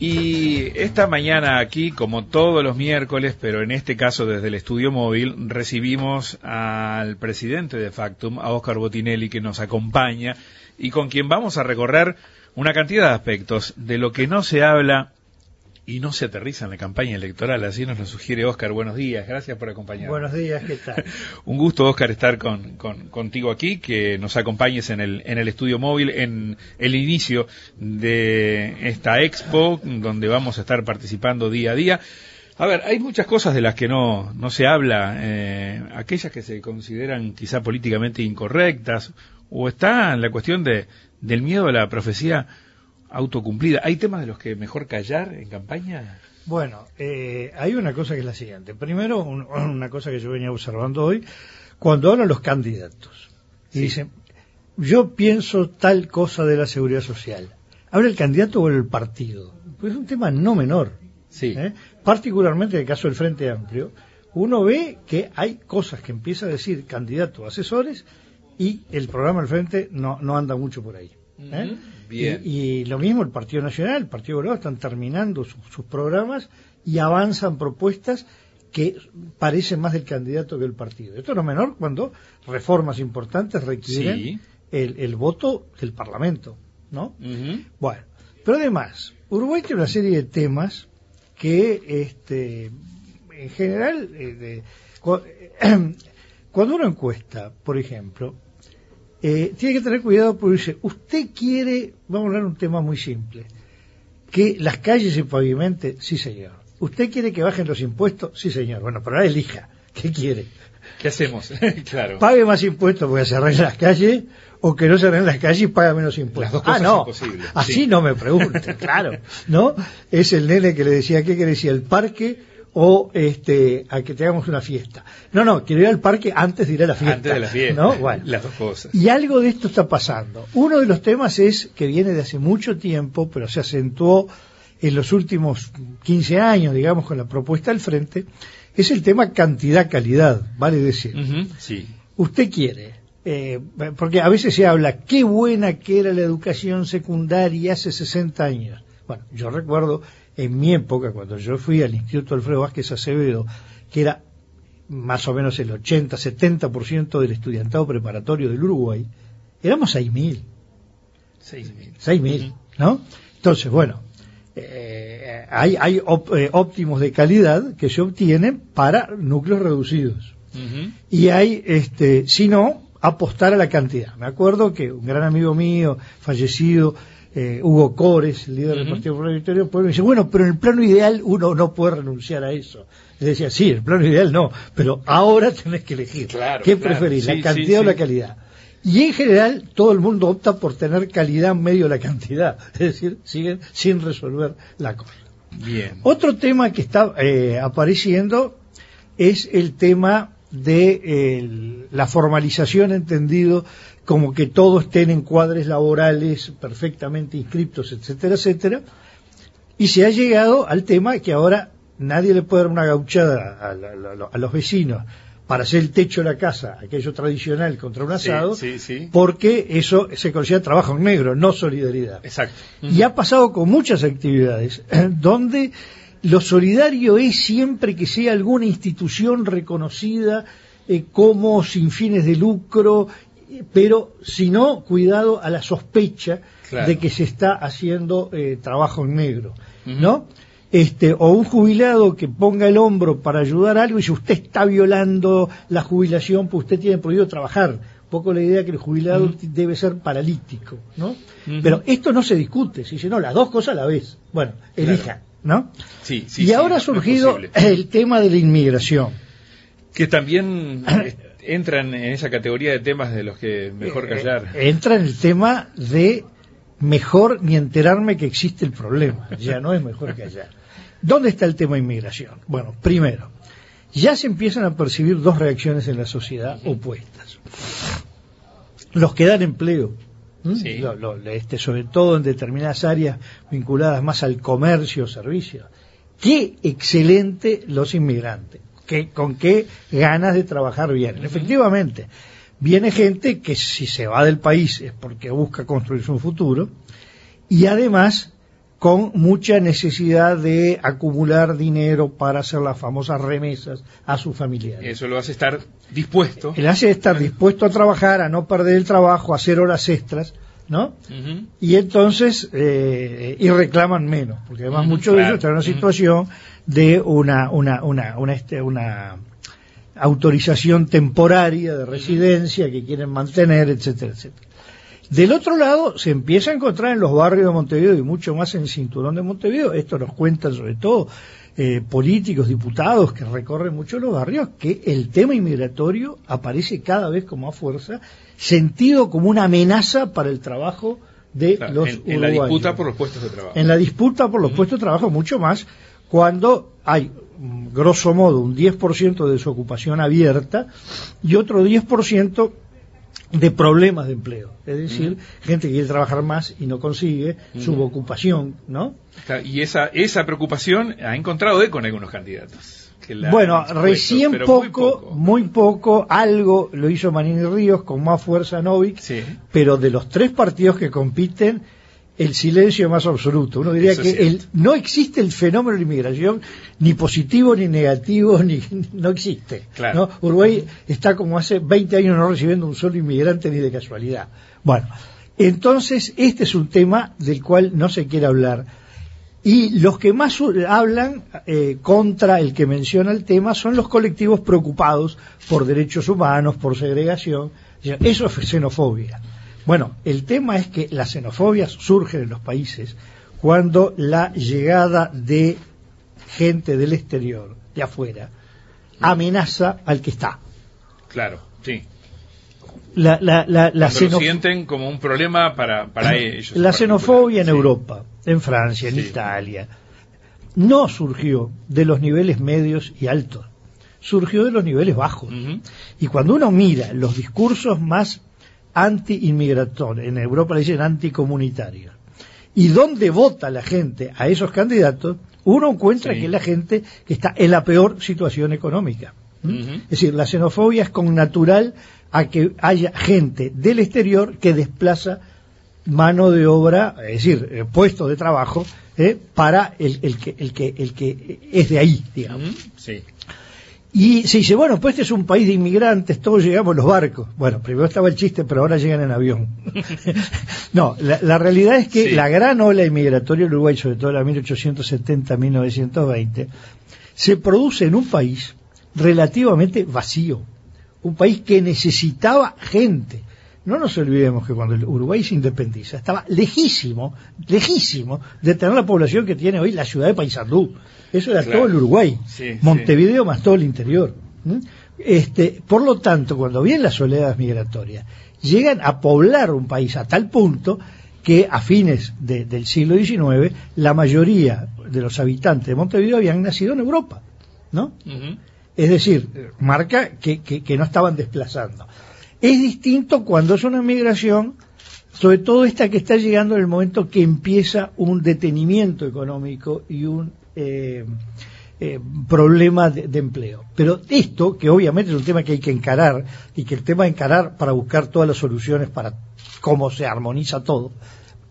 Y esta mañana aquí, como todos los miércoles, pero en este caso desde el estudio móvil, recibimos al presidente de Factum, a Oscar Botinelli, que nos acompaña y con quien vamos a recorrer una cantidad de aspectos de lo que no se habla y no se aterriza en la campaña electoral. Así nos lo sugiere Oscar. Buenos días, gracias por acompañarnos. Buenos días, ¿qué tal? Un gusto, Oscar, estar con, contigo aquí, que nos acompañes en el, en el estudio móvil en el inicio de esta expo, donde vamos a estar participando día a día. A ver, hay muchas cosas de las que no, no se habla, eh, aquellas que se consideran quizá políticamente incorrectas, o está la cuestión de, del miedo a la profecía autocumplida. ¿Hay temas de los que mejor callar en campaña? Bueno, eh, hay una cosa que es la siguiente. Primero, una cosa que yo venía observando hoy, cuando hablan los candidatos y dicen, yo pienso tal cosa de la seguridad social. ¿Habla el candidato o el partido? Pues es un tema no menor. Sí. ¿eh? Particularmente en el caso del Frente Amplio, uno ve que hay cosas que empieza a decir candidatos, asesores, y el programa del Frente no, no anda mucho por ahí. ¿eh? Y, lo mismo el Partido Nacional, el Partido Colorado están terminando sus programas y avanzan propuestas que parecen más del candidato que del partido. Esto no es menor cuando reformas importantes requieren el, voto del Parlamento, ¿no? Bueno, pero además, Uruguay tiene una serie de temas que, este, en general, eh, cuando uno encuesta, por ejemplo, eh, tiene que tener cuidado porque dice, usted quiere, vamos a hablar de un tema muy simple, que las calles se pavimenten, sí señor. ¿Usted quiere que bajen los impuestos? Sí señor. Bueno, pero ahora elija, ¿qué quiere? ¿Qué hacemos? claro. ¿Pague más impuestos porque se arreglen las calles o que no se arreglen las calles y pague menos impuestos? ah, no. Así no me pregunte, claro. ¿No? Es el nene que le decía, ¿qué quiere decir? El parque o este, a que tengamos una fiesta. No, no, quiero ir al parque antes de ir a la fiesta. Antes de la fiesta. ¿no? Bueno. Las dos cosas. Y algo de esto está pasando. Uno de los temas es que viene de hace mucho tiempo, pero se acentuó en los últimos 15 años, digamos, con la propuesta al frente, es el tema cantidad-calidad, vale decir. sí. Usted quiere, eh, porque a veces se habla, qué buena que era la educación secundaria hace 60 años. Bueno, yo recuerdo en mi época, cuando yo fui al Instituto Alfredo Vázquez Acevedo, que era más o menos el 80-70% del estudiantado preparatorio del Uruguay, éramos 6.000. 6.000. 6.000, ¿no? Entonces, bueno, eh, hay, hay eh, óptimos de calidad que se obtienen para núcleos reducidos. Y hay, este, si no, apostar a la cantidad. Me acuerdo que un gran amigo mío, fallecido, eh, Hugo Cores, el líder del Partido Popular Pueblo, dice, bueno, pero en el plano ideal uno no puede renunciar a eso. Le decía, sí, el plano ideal no, pero ahora tenés que elegir. ¿Qué preferís, la cantidad o la calidad? Y en general todo el mundo opta por tener calidad en medio de la cantidad, es decir, siguen sin resolver la cosa. Bien. Otro tema que está eh, apareciendo es el tema de la formalización entendido como que todos estén en cuadres laborales perfectamente inscriptos, etcétera, etcétera. Y se ha llegado al tema que ahora nadie le puede dar una gauchada a, los vecinos para hacer el techo de la casa, aquello tradicional contra un asado, porque eso se considera trabajo en negro, no solidaridad. Exacto. Y ha pasado con muchas actividades donde lo solidario es siempre que sea alguna institución reconocida eh, como sin fines de lucro pero si no, cuidado a la sospecha de que se está haciendo eh, trabajo en negro, ¿no? Este, o un jubilado que ponga el hombro para ayudar a algo y si usted está violando la jubilación, pues usted tiene prohibido trabajar. Un poco la idea que el jubilado debe ser paralítico, ¿no? Pero esto no se discute, si dice, no, las dos cosas a la vez. Bueno, elija, ¿no? Sí, sí, y ahora ha surgido el tema de la inmigración. Que también entran en esa categoría de temas de los que mejor eh, callar. entra en el tema de mejor ni enterarme que existe el problema. Ya no es mejor callar. ¿Dónde está el tema de inmigración? Bueno, primero, ya se empiezan a percibir dos reacciones en la sociedad opuestas. Los que dan empleo, este, sobre todo en determinadas áreas vinculadas más al comercio, servicios. Qué excelente los inmigrantes con qué ganas de trabajar bien. Efectivamente, viene gente que si se va del país es porque busca construir su futuro y además con mucha necesidad de acumular dinero para hacer las famosas remesas a sus familiares. Eso lo hace estar dispuesto. Le hace estar dispuesto a trabajar, a no perder el trabajo, a hacer horas extras, ¿no? Y entonces, eh, y reclaman menos, porque además muchos de ellos están en una situación de una, una, una, una, este, una autorización temporaria de residencia que quieren mantener, etcétera, etcétera. Del otro lado, se empieza a encontrar en los barrios de Montevideo y mucho más en el cinturón de Montevideo, esto nos cuentan sobre todo eh, políticos, diputados que recorren mucho los barrios, que el tema inmigratorio aparece cada vez con más fuerza, sentido como una amenaza para el trabajo de los en, en la disputa por los puestos de trabajo. En la disputa por los puestos de trabajo, mucho más cuando hay, grosso modo, un 10% de su ocupación abierta y otro 10% de problemas de empleo. Es decir, gente que quiere trabajar más y no consigue, subocupación, ¿no? Y esa, esa preocupación ha encontrado eco en algunos candidatos. bueno, recién poco, muy poco, algo lo hizo Manini Ríos con más fuerza Novik, pero de los tres partidos que compiten, el silencio más absoluto. Uno diría que el, no existe el fenómeno de la inmigración, ni positivo ni negativo, ni no existe. ¿no? Uruguay está como hace 20 años no recibiendo un solo inmigrante ni de casualidad. Bueno, entonces este es un tema del cual no se quiere hablar. Y los que más hablan eh, contra el que menciona el tema son los colectivos preocupados por derechos humanos, por segregación. Eso es xenofobia. Bueno, el tema es que las xenofobias surgen en los países cuando la llegada de gente del exterior, de afuera, amenaza al que está. Claro, sí. La, la, sienten como un problema para, para ellos. La xenofobia en Europa, en Francia, en Italia, no surgió de los niveles medios y altos, surgió de los niveles bajos. Y cuando uno mira los discursos más anti-inmigrator, en Europa le dicen anticomunitario. ¿Y dónde vota la gente a esos candidatos? Uno encuentra que es la gente que está en la peor situación económica. Es decir, la xenofobia es con natural a que haya gente del exterior que desplaza mano de obra, es decir, eh, puestos de trabajo, eh, para el, que, el, que, el que es de ahí, digamos. Sí. Y se dice, bueno, pues este es un país de inmigrantes, todos llegamos en los barcos. Bueno, primero estaba el chiste, pero ahora llegan en avión. no, la, realidad es que la gran ola inmigratoria Uruguay, sobre todo la 1870-1920, se produce en un país relativamente vacío. Un país que necesitaba gente. No nos olvidemos que cuando el Uruguay se independiza, estaba lejísimo, lejísimo de tener la población que tiene hoy la ciudad de Paysandú. Eso era todo el Uruguay. Montevideo más todo el interior. Este, por lo tanto, cuando vienen las oleadas migratorias, llegan a poblar un país a tal punto que a fines del siglo XIX la mayoría de los habitantes de Montevideo habían nacido en Europa, ¿no? Es decir, marca que, que, no estaban desplazando. Es distinto cuando es una migración, sobre todo esta que está llegando en el momento que empieza un detenimiento económico y un eh, eh, problema de, empleo. Pero esto, que obviamente es un tema que hay que encarar, y que el tema de encarar para buscar todas las soluciones para cómo se armoniza todo,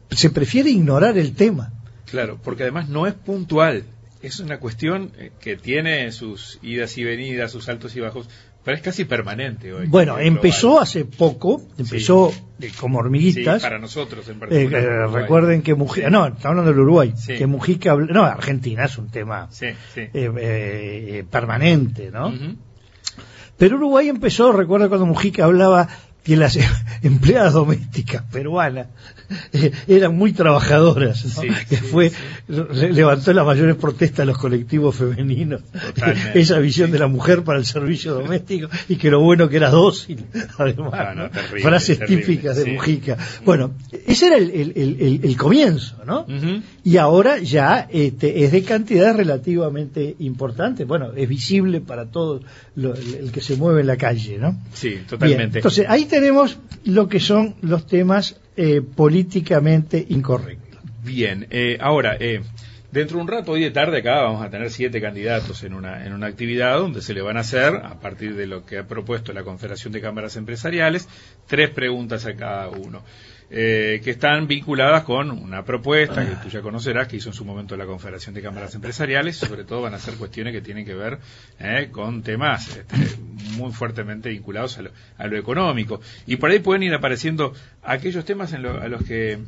se prefiere ignorar el tema. Claro, porque además no es puntual, es una cuestión eh, que tiene sus idas y venidas, sus altos y bajos, pero es casi permanente hoy. Bueno, empezó hace poco, empezó como hormiguitas. para nosotros en eh, particular. Eh, recuerden que Mujica, no, estamos hablando del Uruguay, que Mujica, no, Argentina es un tema eh, permanente, ¿no? Pero Uruguay empezó, recuerdo cuando Mujica hablaba que las empleadas domésticas peruanas eh, eran muy trabajadoras, que fue levantó las mayores protestas de los colectivos femeninos, esa visión de la mujer para el servicio doméstico y que lo bueno que era dócil, además, frases típicas de Mujica. Bueno, ese era el, comienzo, ¿no? Y ahora ya este, es de cantidades relativamente importantes, bueno, es visible para todo el, que se mueve en la calle, ¿no? Sí, totalmente. entonces, ahí tenemos lo que son los temas eh, políticamente incorrectos. Bien, eh, ahora, eh, dentro de un rato, hoy de tarde acá, vamos a tener siete candidatos en una, en una actividad donde se le van a hacer, a partir de lo que ha propuesto la Confederación de Cámaras Empresariales, tres preguntas a cada uno. Eh, que están vinculadas con una propuesta que tú ya conocerás, que hizo en su momento la Confederación de Cámaras Empresariales, sobre todo van a ser cuestiones que tienen que ver eh, con temas este, muy fuertemente vinculados a lo, a lo, económico. Y por ahí pueden ir apareciendo aquellos temas en lo, a los que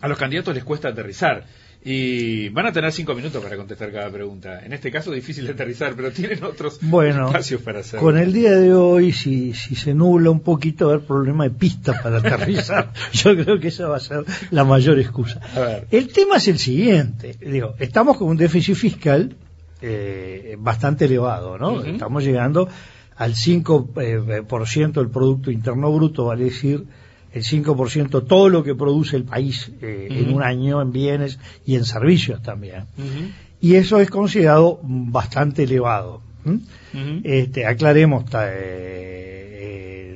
a los candidatos les cuesta aterrizar. Y van a tener cinco minutos para contestar cada pregunta. En este caso difícil de aterrizar, pero tienen otros espacios para hacerlo. Con el día de hoy, si, si se nubla un poquito, va a haber problema de pistas para aterrizar. Yo creo que esa va a ser la mayor excusa. El tema es el siguiente. Digo, estamos con un déficit fiscal eh, bastante elevado, ¿no? Estamos llegando al 5% eh, del Producto Interno Bruto, vale decir el 5% todo lo que produce el país eh, en un año en bienes y en servicios también. Y eso es considerado bastante elevado. este, aclaremos, eh,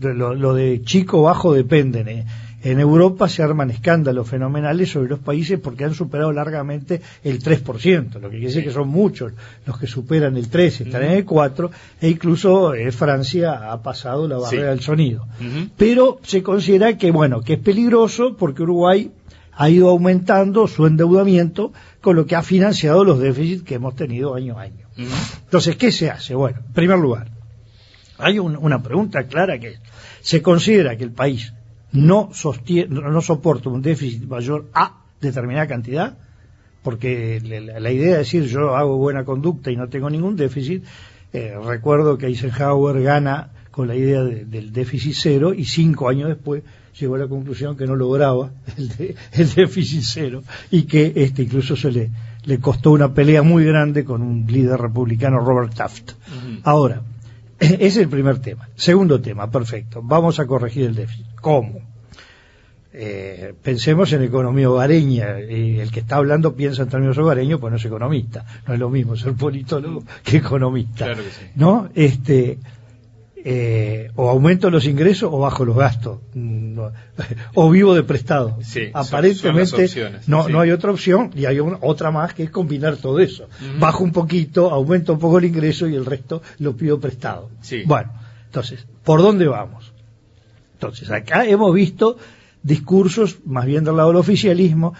lo, lo, de chico bajo dependen. En Europa se arman escándalos fenomenales sobre los países porque han superado largamente el 3%, lo que quiere decir que son muchos los que superan el 3, están en el 4, e incluso eh, Francia ha pasado la barrera del sonido. Pero se considera que, bueno, que es peligroso porque Uruguay ha ido aumentando su endeudamiento con lo que ha financiado los déficits que hemos tenido año a año. Entonces, ¿qué se hace? Bueno, en primer lugar, hay una pregunta clara que se considera que el país no, sostiene, no soporta un déficit mayor a determinada cantidad, porque la, idea de decir yo hago buena conducta y no tengo ningún déficit, eh, recuerdo que Eisenhower gana con la idea del déficit cero y cinco años después llegó a la conclusión que no lograba el, el déficit cero y que este incluso se le, le costó una pelea muy grande con un líder republicano Robert Taft. Ahora, ese es el primer tema. Segundo tema, perfecto. Vamos a corregir el déficit. ¿Cómo? Eh, pensemos en economía hogareña. Y el que está hablando piensa en términos hogareños, pues no es economista. No es lo mismo ser politólogo que economista. Claro que sí. ¿No? Este, eh, o aumento los ingresos o bajo los gastos. o vivo de prestado. Sí, Aparentemente no, sí. no hay otra opción y hay otra más que es combinar todo eso. Bajo un poquito, aumento un poco el ingreso y el resto lo pido prestado. Sí. Bueno, entonces, ¿por dónde vamos? Entonces, acá hemos visto discursos más bien del lado del oficialismo,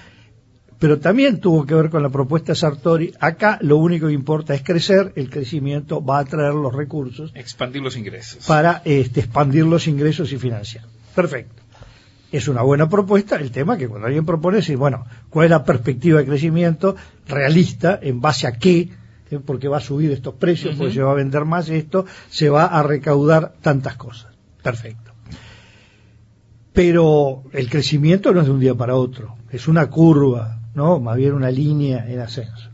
pero también tuvo que ver con la propuesta Sartori. Acá lo único que importa es crecer, el crecimiento va a traer los recursos. Expandir los ingresos. Para este, expandir los ingresos y financiar. Perfecto. Es una buena propuesta. El tema que cuando alguien propone es, bueno, ¿cuál es la perspectiva de crecimiento realista? ¿En base a qué? ¿Eh? Porque va a subir estos precios, uh -huh. porque se va a vender más esto, se va a recaudar tantas cosas. Perfecto. Pero el crecimiento no es de un día para otro, es una curva, ¿no? Más bien una línea en ascenso.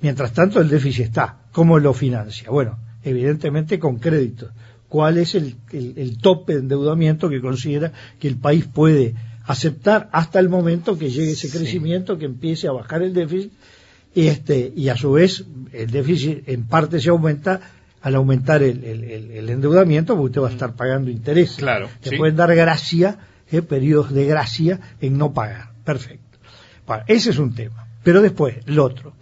Mientras tanto, el déficit está. ¿Cómo lo financia? Bueno, evidentemente con créditos. ¿Cuál es el, el, el tope de endeudamiento que considera que el país puede aceptar hasta el momento que llegue ese crecimiento, sí. que empiece a bajar el déficit y, este, y a su vez el déficit en parte se aumenta al aumentar el, el endeudamiento porque usted va a estar pagando intereses. Claro. Sí. pueden dar gracia, eh, periodos de gracia en no pagar. Perfecto. Bueno, ese es un tema. Pero después, el otro.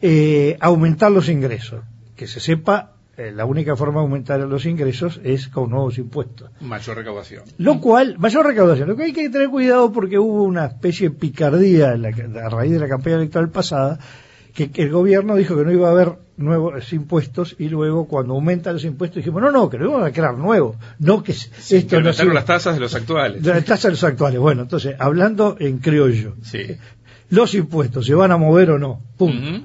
Eh, aumentar los ingresos. Que se sepa, eh, la única forma de aumentar los ingresos es con nuevos impuestos. Mayor recaudación. Lo cual, mayor recaudación. Lo que hay que tener cuidado porque hubo una especie de picardía la, a raíz de la campaña electoral pasada, que, que, el gobierno dijo que no iba a haber nuevos impuestos y luego cuando aumentan los impuestos dijimos no, no, que no íbamos a crear nuevos, no que sí, esto que no las tasas de los actuales. De las tasas de los actuales. Bueno, entonces, hablando en criollo, sí. los impuestos se van a mover o no, punto. Uh -huh.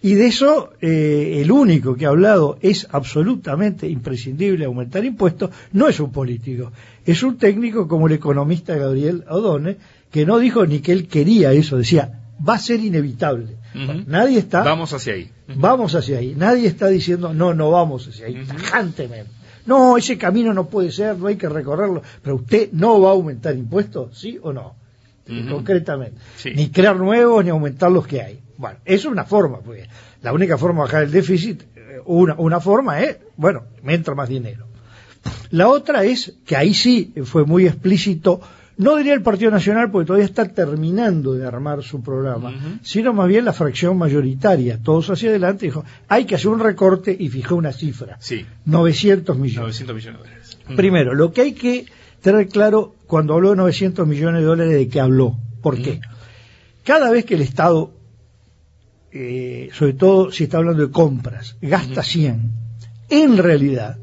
Y de eso, eh, el único que ha hablado es absolutamente imprescindible aumentar impuestos, no es un político, es un técnico como el economista Gabriel Odone, que no dijo ni que él quería eso, decía, va a ser inevitable. Uh -huh. Nadie está. Vamos hacia ahí. Uh -huh. Vamos hacia ahí. Nadie está diciendo, no, no vamos hacia ahí, uh -huh. tajantemente. No, ese camino no puede ser, no hay que recorrerlo. Pero usted no va a aumentar impuestos, ¿sí o no? Concretamente. Sí. Ni crear nuevos, ni aumentar los que hay. Bueno, eso es una forma, porque la única forma de bajar el déficit, eh, una, una forma es, bueno, me entra más dinero. La otra es que ahí sí fue muy explícito no diría el Partido Nacional porque todavía está terminando de armar su programa, uh -huh. sino más bien la fracción mayoritaria, todos hacia adelante, dijo, hay que hacer un recorte y fijó una cifra, sí. 900 millones. 900 millones de dólares. Primero, lo que hay que tener claro cuando habló de 900 millones de dólares de qué habló. ¿Por qué? Cada vez que el Estado, eh, sobre todo si está hablando de compras, gasta 100, en realidad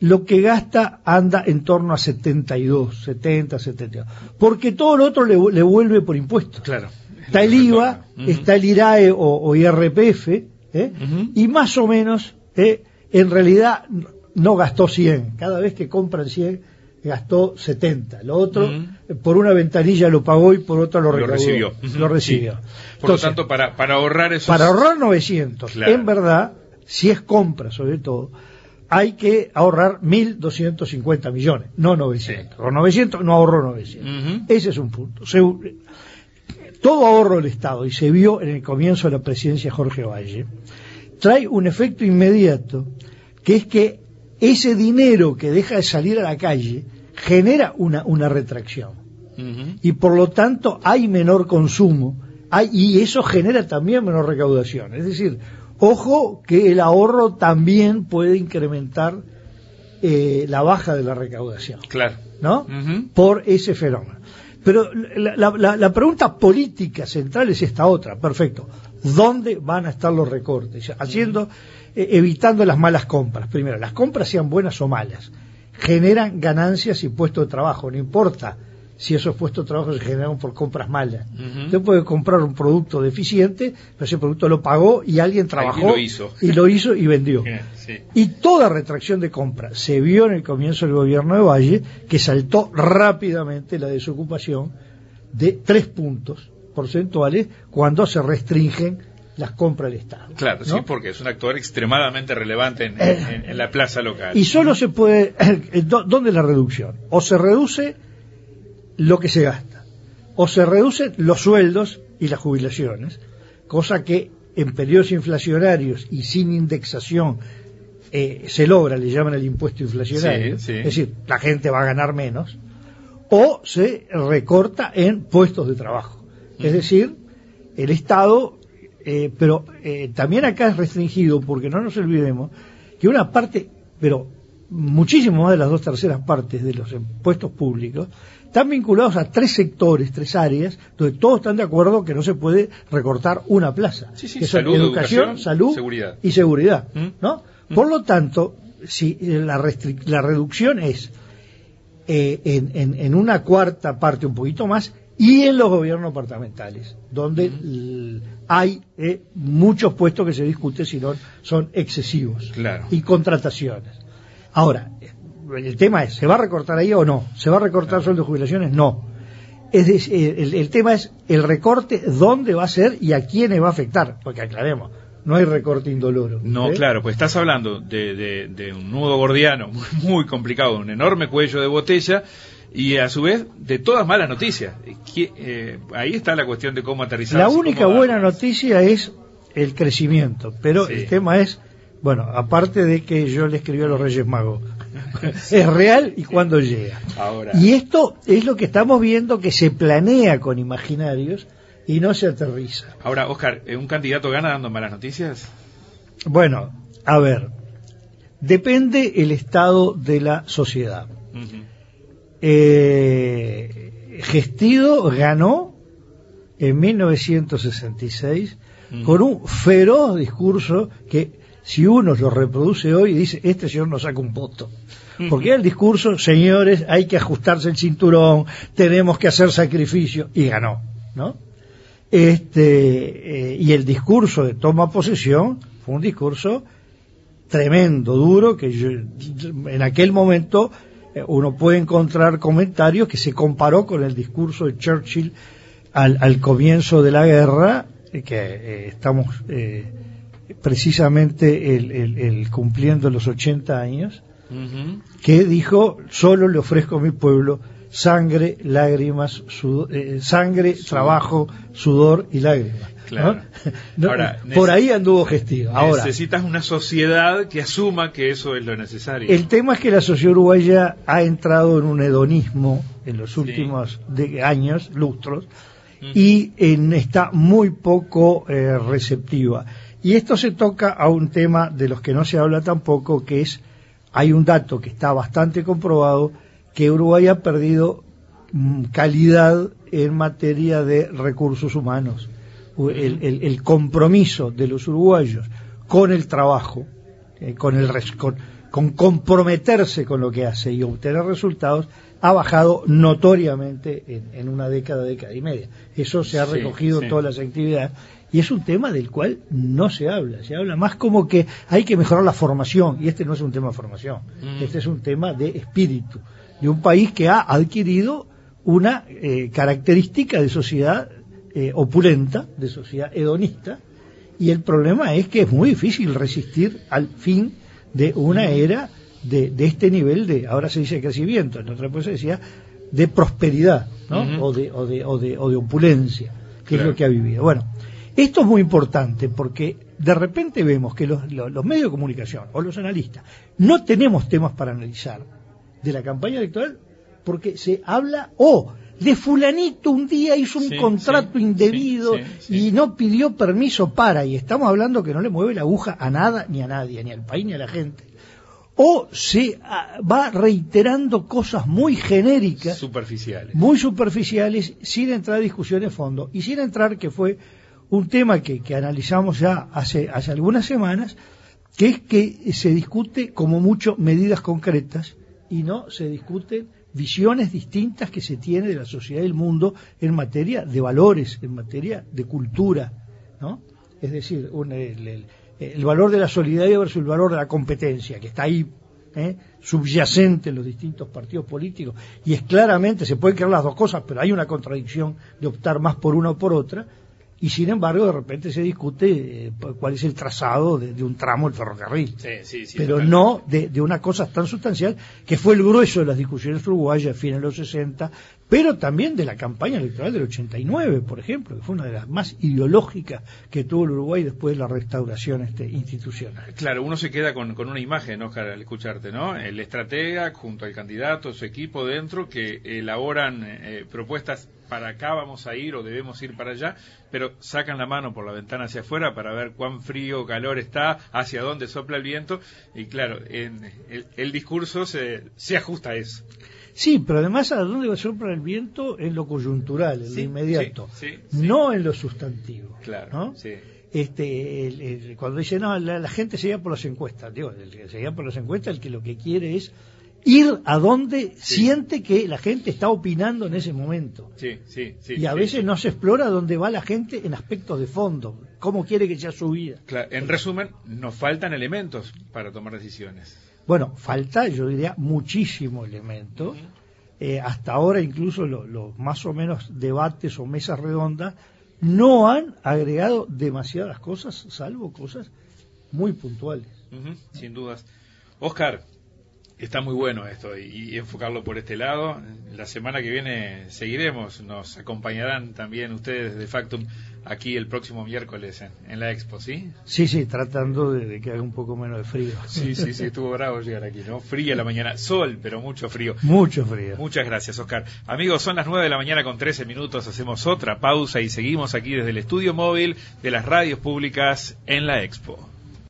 lo que gasta anda en torno a 72, 70, 72. Porque todo lo otro le, vuelve por impuestos. Claro. Está el IVA, está el IRAE o, IRPF, ¿eh? y más o menos, ¿eh? en realidad no gastó 100. Cada vez que compran 100, gastó 70. Lo otro, por una ventanilla lo pagó y por otra lo, recibió. Lo recibió. Por lo tanto, para, para ahorrar esos... Para ahorrar 900. En verdad, si es compra sobre todo, hay que ahorrar 1.250 millones, no 900. O 900 no ahorró 900. Ese es un punto. todo ahorro del Estado, y se vio en el comienzo de la presidencia Jorge Valle, trae un efecto inmediato, que es que ese dinero que deja de salir a la calle genera una, una retracción. Y por lo tanto hay menor consumo, hay, y eso genera también menor recaudación. Es decir, Ojo que el ahorro también puede incrementar eh, la baja de la recaudación. Claro. ¿No? Por ese fenómeno. Pero la, pregunta política central es esta otra. Perfecto. ¿Dónde van a estar los recortes? Haciendo, eh, evitando las malas compras. Primero, las compras sean buenas o malas. Generan ganancias y puestos de trabajo. No importa si esos puestos de trabajo se generaron por compras malas. Usted puede comprar un producto deficiente, pero ese producto lo pagó y alguien trabajó y lo hizo y, lo hizo y vendió. Y toda retracción de compra se vio en el comienzo del gobierno de Valle, que saltó rápidamente la desocupación de tres puntos porcentuales cuando se restringen las compras del Estado. Claro, sí, porque es un actor extremadamente relevante en, en la plaza local. Y solo se puede, ¿dónde es la reducción? O se reduce lo que se gasta. O se reducen los sueldos y las jubilaciones, cosa que en periodos inflacionarios y sin indexación eh, se logra, le llaman el impuesto inflacionario, es decir, la gente va a ganar menos, o se recorta en puestos de trabajo. Es decir, el Estado, eh, pero eh, también acá es restringido, porque no nos olvidemos que una parte, pero muchísimo más de las dos terceras partes de los impuestos públicos están vinculados a tres sectores, tres áreas, donde todos están de acuerdo que no se puede recortar una plaza, que salud, son educación, salud y seguridad, ¿Mm? ¿no? ¿Mm? Por lo tanto, si la, la reducción es eh, en, una cuarta parte, un poquito más, y en los gobiernos departamentales, donde ¿Mm? hay eh, muchos puestos que se discute si no son excesivos y contrataciones. Ahora, el tema es, ¿se va a recortar ahí o no? ¿Se va a recortar sueldos de jubilaciones? No. Es decir, el, tema es el recorte, dónde va a ser y a quiénes va a afectar, porque aclaremos, no hay recorte indoloro. No, ¿eh? claro, pues estás hablando de, un nudo gordiano muy, complicado, un enorme cuello de botella y a su vez de todas malas noticias. Eh, ahí está la cuestión de cómo aterrizar. La única buena noticia es el crecimiento, pero el tema es, bueno, aparte de que yo le escribí a los Reyes Magos, es real y cuando llega. Y esto es lo que estamos viendo que se planea con imaginarios y no se aterriza. Ahora, Oscar, ¿un candidato gana dando malas noticias? Bueno, a ver, depende el estado de la sociedad. Eh, Gestido ganó en 1966 con un feroz discurso que si uno lo reproduce hoy dice, este señor no saca un voto. Porque el discurso, señores, hay que ajustarse el cinturón, tenemos que hacer sacrificio, y ganó, ¿no? Este, eh, y el discurso de toma posesión fue un discurso tremendo, duro, que en aquel momento eh, uno puede encontrar comentarios que se comparó con el discurso de Churchill al, comienzo de la guerra, eh, que estamos precisamente el, cumpliendo los 80 años, que dijo, solo le ofrezco a mi pueblo sangre, lágrimas, eh, sangre, trabajo, sudor y lágrimas. por ahí anduvo gestivo. Ahora, necesitas una sociedad que asuma que eso es lo necesario. El tema es que la sociedad uruguaya ha entrado en un hedonismo en los últimos años, lustros, y está muy poco eh, receptiva. Y esto se toca a un tema de los que no se habla tampoco, que es, hay un dato que está bastante comprobado, que Uruguay ha perdido mm, calidad en materia de recursos humanos. El, compromiso de los uruguayos con el trabajo, eh, con, el, con, comprometerse con lo que hace y obtener resultados, ha bajado notoriamente en, una década, década y media. Eso se ha recogido en todas las actividades y es un tema del cual no se habla, se habla más como que hay que mejorar la formación, y este no es un tema de formación, mm. este es un tema de espíritu, de un país que ha adquirido una eh, característica de sociedad eh, opulenta, de sociedad hedonista, y el problema es que es muy difícil resistir al fin de una mm. era de, este nivel de, ahora se dice crecimiento, en otra época se decía, de prosperidad, ¿no? o, de, o, de, o, de, o de opulencia, que es lo que ha vivido. Bueno, esto es muy importante porque de repente vemos que los, medios de comunicación o los analistas no tenemos temas para analizar de la campaña electoral porque se habla o de fulanito un día hizo un contrato indebido y no pidió permiso para, y estamos hablando que no le mueve la aguja a nada ni a nadie, ni al país ni a la gente. O se ah, va reiterando cosas muy genéricas, superficiales, muy superficiales, sin entrar a discusiones de fondo. Y sin entrar que fue un tema que, analizamos ya hace, hace algunas semanas, que es que se discute como mucho medidas concretas y no se discuten visiones distintas que se tiene de la sociedad y del mundo en materia de valores, en materia de cultura, ¿no? Es decir, el, valor de la solidaridad versus el valor de la competencia, que está ahí ¿eh? subyacente en los distintos partidos políticos, y es claramente, se pueden crear las dos cosas, pero hay una contradicción de optar más por una o por otra, y sin embargo de repente se discute eh, cuál es el trazado de, un tramo del ferrocarril. Pero no de, una cosa tan sustancial que fue el grueso de las discusiones uruguayas a fines de los 60, pero también de la campaña electoral del 89, por ejemplo, que fue una de las más ideológicas que tuvo el Uruguay después de la restauración este, institucional. Claro, uno se queda con, una imagen, Oscar, al escucharte, ¿no? El estratega junto al candidato, su equipo dentro, que elaboran eh, propuestas para acá vamos a ir o debemos ir para allá, pero sacan la mano por la ventana hacia afuera para ver cuán frío o calor está, hacia dónde sopla el viento, y claro, en, el, discurso se, se ajusta a eso. Sí, pero además a dónde sopla el viento en lo coyuntural, en lo inmediato, no en lo sustantivo. Claro. Este, cuando dice, no, la, gente se por las encuestas, digo, el que se por las encuestas, el que lo que quiere es ir a donde siente que la gente está opinando en ese momento. Sí, sí, sí, y a veces no se explora dónde va la gente en aspectos de fondo, cómo quiere que sea su vida. en resumen, nos faltan elementos para tomar decisiones. Bueno, falta, yo diría, muchísimo elemento. Eh, hasta ahora incluso los más o menos debates o mesas redondas no han agregado demasiadas cosas, salvo cosas muy puntuales. sin dudas. Oscar, Está muy bueno esto y, enfocarlo por este lado. La semana que viene seguiremos. Nos acompañarán también ustedes de Factum aquí el próximo miércoles en, la expo, ¿sí? Sí, sí, tratando de, que haga un poco menos de frío. Sí, sí, sí, estuvo bravo llegar aquí, ¿no? Fría la mañana, sol, pero mucho frío. Mucho frío. Muchas gracias, Oscar. Amigos, son las 9 de la mañana con 13 minutos. Hacemos otra pausa y seguimos aquí desde el estudio móvil de las radios públicas en la expo.